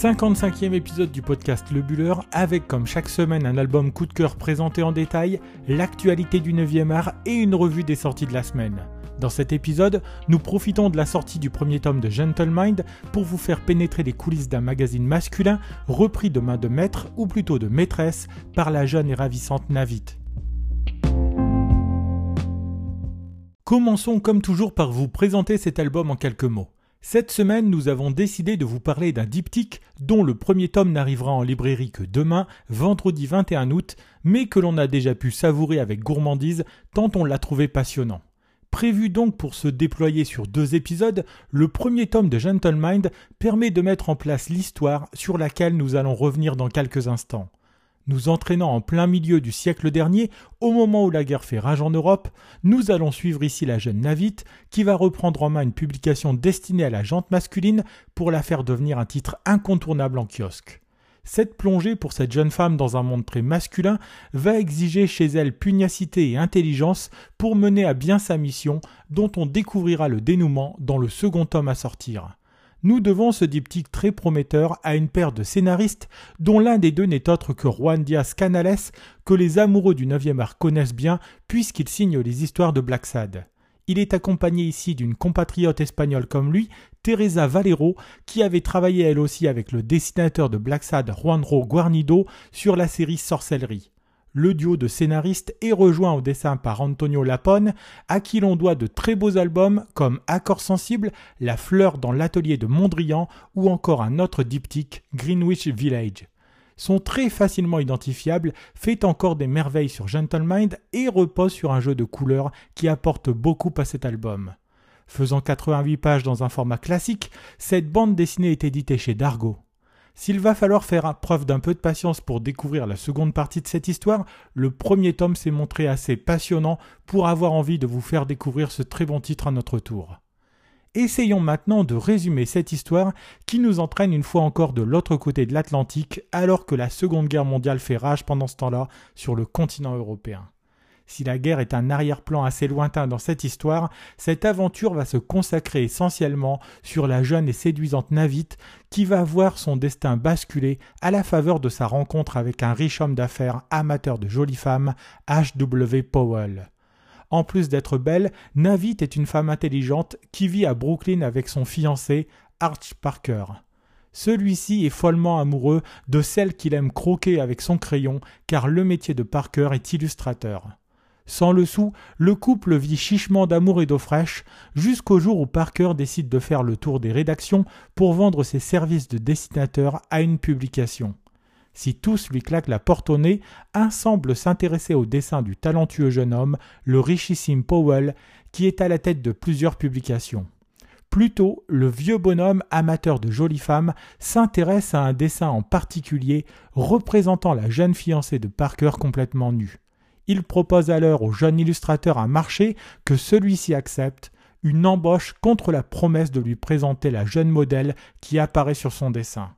55e épisode du podcast Le Buller avec comme chaque semaine un album coup de cœur présenté en détail, l'actualité du 9e art et une revue des sorties de la semaine. Dans cet épisode, nous profitons de la sortie du premier tome de Gentlemind pour vous faire pénétrer les coulisses d'un magazine masculin repris de main de maître ou plutôt de maîtresse par la jeune et ravissante Navit. Commençons comme toujours par vous présenter cet album en quelques mots. Cette semaine, nous avons décidé de vous parler d'un diptyque dont le premier tome n'arrivera en librairie que demain, vendredi 21 août, mais que l'on a déjà pu savourer avec gourmandise tant on l'a trouvé passionnant. Prévu donc pour se déployer sur deux épisodes, le premier tome de Gentlemind permet de mettre en place l'histoire sur laquelle nous allons revenir dans quelques instants nous entraînant en plein milieu du siècle dernier, au moment où la guerre fait rage en Europe, nous allons suivre ici la jeune Navit, qui va reprendre en main une publication destinée à la jante masculine pour la faire devenir un titre incontournable en kiosque. Cette plongée pour cette jeune femme dans un monde très masculin va exiger chez elle pugnacité et intelligence pour mener à bien sa mission, dont on découvrira le dénouement dans le second tome à sortir nous devons ce diptyque très prometteur à une paire de scénaristes dont l'un des deux n'est autre que Juan Diaz Canales, que les amoureux du 9e art connaissent bien puisqu'il signe les histoires de Black Sad. Il est accompagné ici d'une compatriote espagnole comme lui, Teresa Valero, qui avait travaillé elle aussi avec le dessinateur de Black Sad Juanro Guarnido sur la série Sorcellerie le duo de scénaristes est rejoint au dessin par Antonio Lapone, à qui l'on doit de très beaux albums comme Accord sensible, La fleur dans l'atelier de Mondrian ou encore un autre diptyque, Greenwich Village. Sont très facilement identifiables, fait encore des merveilles sur Gentlemind et repose sur un jeu de couleurs qui apporte beaucoup à cet album. Faisant 88 pages dans un format classique, cette bande dessinée est éditée chez Dargo. S'il va falloir faire preuve d'un peu de patience pour découvrir la seconde partie de cette histoire, le premier tome s'est montré assez passionnant pour avoir envie de vous faire découvrir ce très bon titre à notre tour. Essayons maintenant de résumer cette histoire qui nous entraîne une fois encore de l'autre côté de l'Atlantique alors que la Seconde Guerre mondiale fait rage pendant ce temps-là sur le continent européen. Si la guerre est un arrière-plan assez lointain dans cette histoire, cette aventure va se consacrer essentiellement sur la jeune et séduisante Navit qui va voir son destin basculer à la faveur de sa rencontre avec un riche homme d'affaires amateur de jolies femmes, H.W. Powell. En plus d'être belle, Navit est une femme intelligente qui vit à Brooklyn avec son fiancé, Arch Parker. Celui-ci est follement amoureux de celle qu'il aime croquer avec son crayon car le métier de Parker est illustrateur. Sans le sou, le couple vit chichement d'amour et d'eau fraîche, jusqu'au jour où Parker décide de faire le tour des rédactions pour vendre ses services de dessinateur à une publication. Si tous lui claquent la porte au nez, un semble s'intéresser au dessin du talentueux jeune homme, le richissime Powell, qui est à la tête de plusieurs publications. Plutôt, le vieux bonhomme amateur de jolies femmes s'intéresse à un dessin en particulier représentant la jeune fiancée de Parker complètement nue. Il propose alors au jeune illustrateur un marché que celui-ci accepte, une embauche contre la promesse de lui présenter la jeune modèle qui apparaît sur son dessin.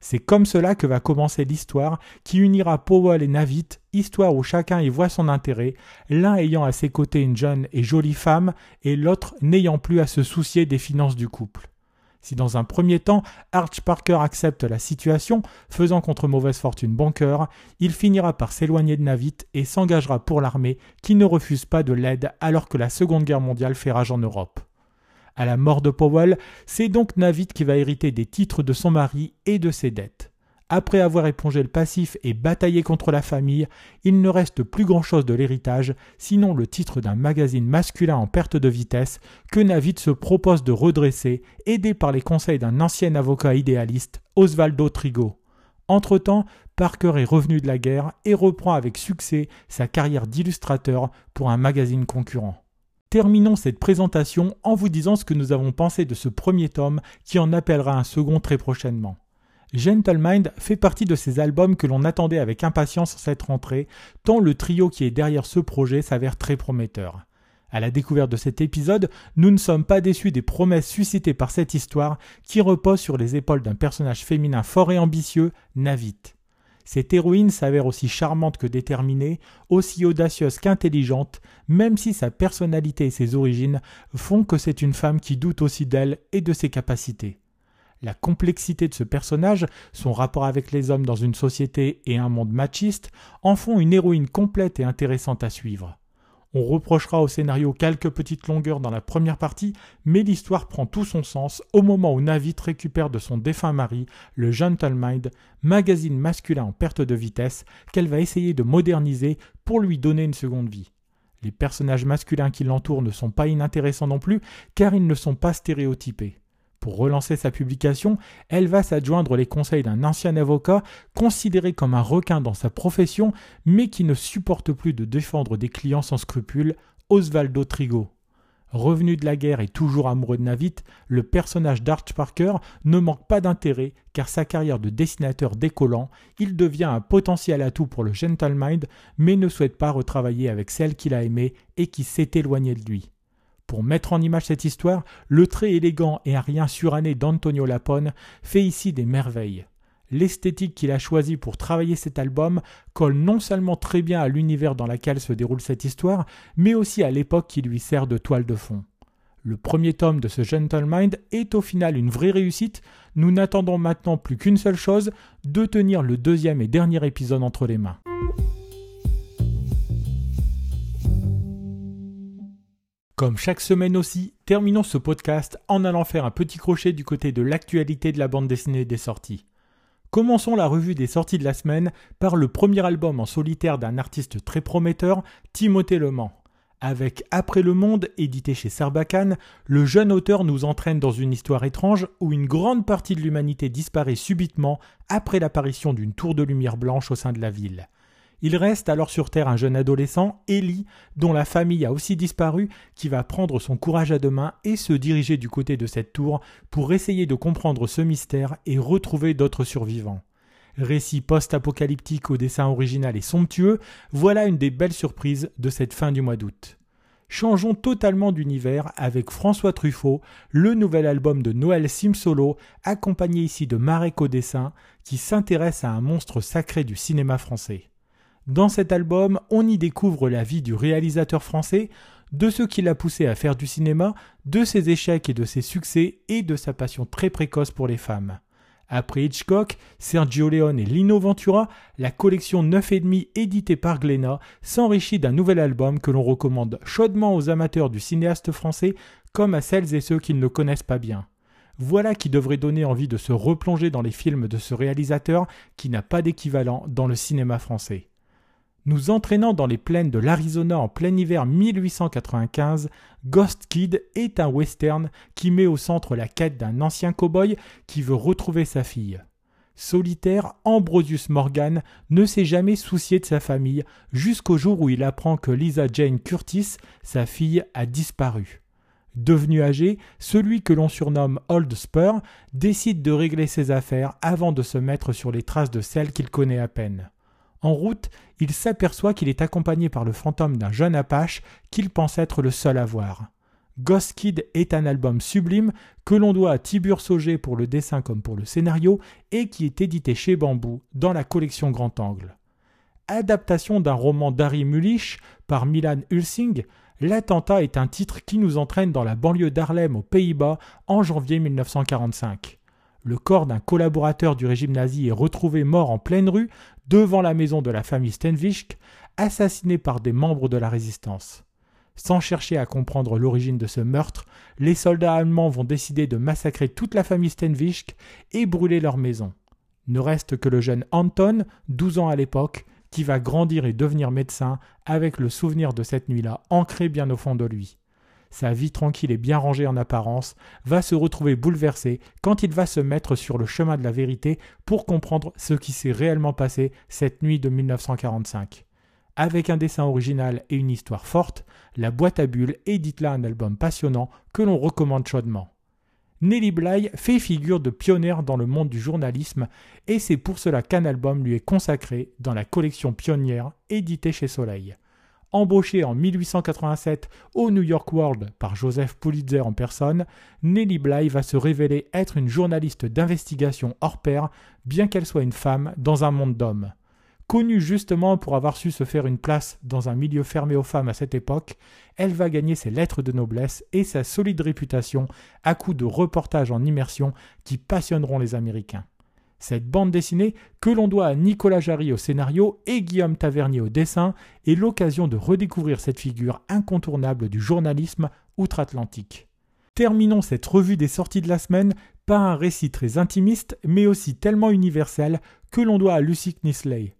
C'est comme cela que va commencer l'histoire qui unira Powell et Navit, histoire où chacun y voit son intérêt, l'un ayant à ses côtés une jeune et jolie femme et l'autre n'ayant plus à se soucier des finances du couple. Si dans un premier temps Arch Parker accepte la situation, faisant contre mauvaise fortune bon cœur, il finira par s'éloigner de Navit et s'engagera pour l'armée qui ne refuse pas de l'aide alors que la Seconde Guerre mondiale fait rage en Europe. À la mort de Powell, c'est donc Navit qui va hériter des titres de son mari et de ses dettes. Après avoir épongé le passif et bataillé contre la famille, il ne reste plus grand-chose de l'héritage, sinon le titre d'un magazine masculin en perte de vitesse que Navid se propose de redresser, aidé par les conseils d'un ancien avocat idéaliste, Osvaldo Trigo. Entre-temps, Parker est revenu de la guerre et reprend avec succès sa carrière d'illustrateur pour un magazine concurrent. Terminons cette présentation en vous disant ce que nous avons pensé de ce premier tome qui en appellera un second très prochainement. Gentlemind fait partie de ces albums que l'on attendait avec impatience en cette rentrée, tant le trio qui est derrière ce projet s'avère très prometteur. À la découverte de cet épisode, nous ne sommes pas déçus des promesses suscitées par cette histoire qui repose sur les épaules d'un personnage féminin fort et ambitieux, Navit. Cette héroïne s'avère aussi charmante que déterminée, aussi audacieuse qu'intelligente, même si sa personnalité et ses origines font que c'est une femme qui doute aussi d'elle et de ses capacités. La complexité de ce personnage, son rapport avec les hommes dans une société et un monde machiste, en font une héroïne complète et intéressante à suivre. On reprochera au scénario quelques petites longueurs dans la première partie, mais l'histoire prend tout son sens au moment où Navit récupère de son défunt mari le Gentleman, magazine masculin en perte de vitesse qu'elle va essayer de moderniser pour lui donner une seconde vie. Les personnages masculins qui l'entourent ne sont pas inintéressants non plus, car ils ne sont pas stéréotypés. Pour relancer sa publication, elle va s'adjoindre les conseils d'un ancien avocat considéré comme un requin dans sa profession, mais qui ne supporte plus de défendre des clients sans scrupules, Osvaldo Trigo. Revenu de la guerre et toujours amoureux de Navit, le personnage d'Arch Parker ne manque pas d'intérêt car sa carrière de dessinateur décollant, il devient un potentiel atout pour le Gentlemind mais ne souhaite pas retravailler avec celle qu'il a aimée et qui s'est éloignée de lui. Pour mettre en image cette histoire, le trait élégant et à rien suranné d'Antonio Lapone fait ici des merveilles. L'esthétique qu'il a choisie pour travailler cet album colle non seulement très bien à l'univers dans lequel se déroule cette histoire, mais aussi à l'époque qui lui sert de toile de fond. Le premier tome de ce Mind est au final une vraie réussite. Nous n'attendons maintenant plus qu'une seule chose, de tenir le deuxième et dernier épisode entre les mains. Comme chaque semaine aussi, terminons ce podcast en allant faire un petit crochet du côté de l'actualité de la bande dessinée des sorties. Commençons la revue des sorties de la semaine par le premier album en solitaire d'un artiste très prometteur, Timothée Le Mans. Avec Après le Monde, édité chez Sarbacane, le jeune auteur nous entraîne dans une histoire étrange où une grande partie de l'humanité disparaît subitement après l'apparition d'une tour de lumière blanche au sein de la ville. Il reste alors sur Terre un jeune adolescent, Ellie, dont la famille a aussi disparu, qui va prendre son courage à deux mains et se diriger du côté de cette tour pour essayer de comprendre ce mystère et retrouver d'autres survivants. Récit post-apocalyptique au dessin original et somptueux, voilà une des belles surprises de cette fin du mois d'août. Changeons totalement d'univers avec François Truffaut, le nouvel album de Noël Simsolo, accompagné ici de Marek au dessin, qui s'intéresse à un monstre sacré du cinéma français. Dans cet album, on y découvre la vie du réalisateur français, de ce qui l'a poussé à faire du cinéma, de ses échecs et de ses succès, et de sa passion très précoce pour les femmes. Après Hitchcock, Sergio Leone et Lino Ventura, la collection 9,5 éditée par Glénat s'enrichit d'un nouvel album que l'on recommande chaudement aux amateurs du cinéaste français comme à celles et ceux qui ne le connaissent pas bien. Voilà qui devrait donner envie de se replonger dans les films de ce réalisateur qui n'a pas d'équivalent dans le cinéma français. Nous entraînant dans les plaines de l'Arizona en plein hiver 1895, Ghost Kid est un western qui met au centre la quête d'un ancien cow-boy qui veut retrouver sa fille. Solitaire, Ambrosius Morgan ne s'est jamais soucié de sa famille jusqu'au jour où il apprend que Lisa Jane Curtis, sa fille, a disparu. Devenu âgé, celui que l'on surnomme Old Spur décide de régler ses affaires avant de se mettre sur les traces de celle qu'il connaît à peine. En route, il s'aperçoit qu'il est accompagné par le fantôme d'un jeune Apache qu'il pense être le seul à voir. Ghost Kid est un album sublime que l'on doit à Tibur Sauger pour le dessin comme pour le scénario et qui est édité chez Bambou dans la collection Grand Angle. Adaptation d'un roman d'Harry Mulisch par Milan Hulsing, L'attentat est un titre qui nous entraîne dans la banlieue d'Harlem aux Pays-Bas en janvier 1945. Le corps d'un collaborateur du régime nazi est retrouvé mort en pleine rue devant la maison de la famille Stenwijk, assassiné par des membres de la résistance. Sans chercher à comprendre l'origine de ce meurtre, les soldats allemands vont décider de massacrer toute la famille Stenwijk et brûler leur maison. Ne reste que le jeune Anton, 12 ans à l'époque, qui va grandir et devenir médecin avec le souvenir de cette nuit-là ancré bien au fond de lui sa vie tranquille et bien rangée en apparence, va se retrouver bouleversée quand il va se mettre sur le chemin de la vérité pour comprendre ce qui s'est réellement passé cette nuit de 1945. Avec un dessin original et une histoire forte, La boîte à bulles édite là un album passionnant que l'on recommande chaudement. Nelly Bly fait figure de pionnière dans le monde du journalisme et c'est pour cela qu'un album lui est consacré dans la collection Pionnière éditée chez Soleil. Embauchée en 1887 au New York World par Joseph Pulitzer en personne, Nellie Bly va se révéler être une journaliste d'investigation hors pair, bien qu'elle soit une femme dans un monde d'hommes. Connue justement pour avoir su se faire une place dans un milieu fermé aux femmes à cette époque, elle va gagner ses lettres de noblesse et sa solide réputation à coups de reportages en immersion qui passionneront les Américains. Cette bande dessinée, que l'on doit à Nicolas Jarry au scénario et Guillaume Tavernier au dessin, est l'occasion de redécouvrir cette figure incontournable du journalisme outre-Atlantique. Terminons cette revue des sorties de la semaine par un récit très intimiste, mais aussi tellement universel, que l'on doit à Lucy Knisley.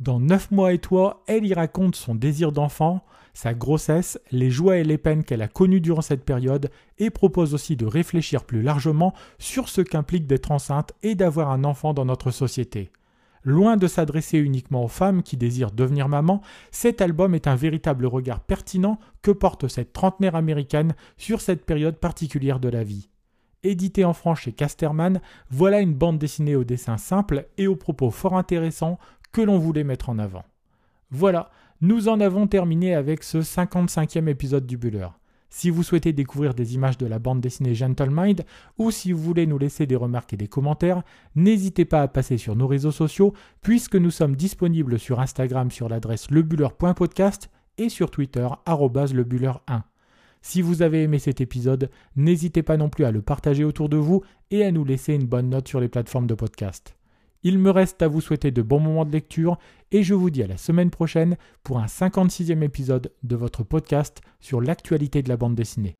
Dans Neuf mois et toi, elle y raconte son désir d'enfant, sa grossesse, les joies et les peines qu'elle a connues durant cette période et propose aussi de réfléchir plus largement sur ce qu'implique d'être enceinte et d'avoir un enfant dans notre société. Loin de s'adresser uniquement aux femmes qui désirent devenir maman, cet album est un véritable regard pertinent que porte cette trentenaire américaine sur cette période particulière de la vie. Édité en France chez Casterman, voilà une bande dessinée au dessin simple et aux propos fort intéressants que l'on voulait mettre en avant. Voilà, nous en avons terminé avec ce 55e épisode du Buller. Si vous souhaitez découvrir des images de la bande dessinée Gentle Mind ou si vous voulez nous laisser des remarques et des commentaires, n'hésitez pas à passer sur nos réseaux sociaux puisque nous sommes disponibles sur Instagram sur l'adresse lebuller.podcast et sur Twitter lebuller1. Si vous avez aimé cet épisode, n'hésitez pas non plus à le partager autour de vous et à nous laisser une bonne note sur les plateformes de podcast. Il me reste à vous souhaiter de bons moments de lecture et je vous dis à la semaine prochaine pour un 56e épisode de votre podcast sur l'actualité de la bande dessinée.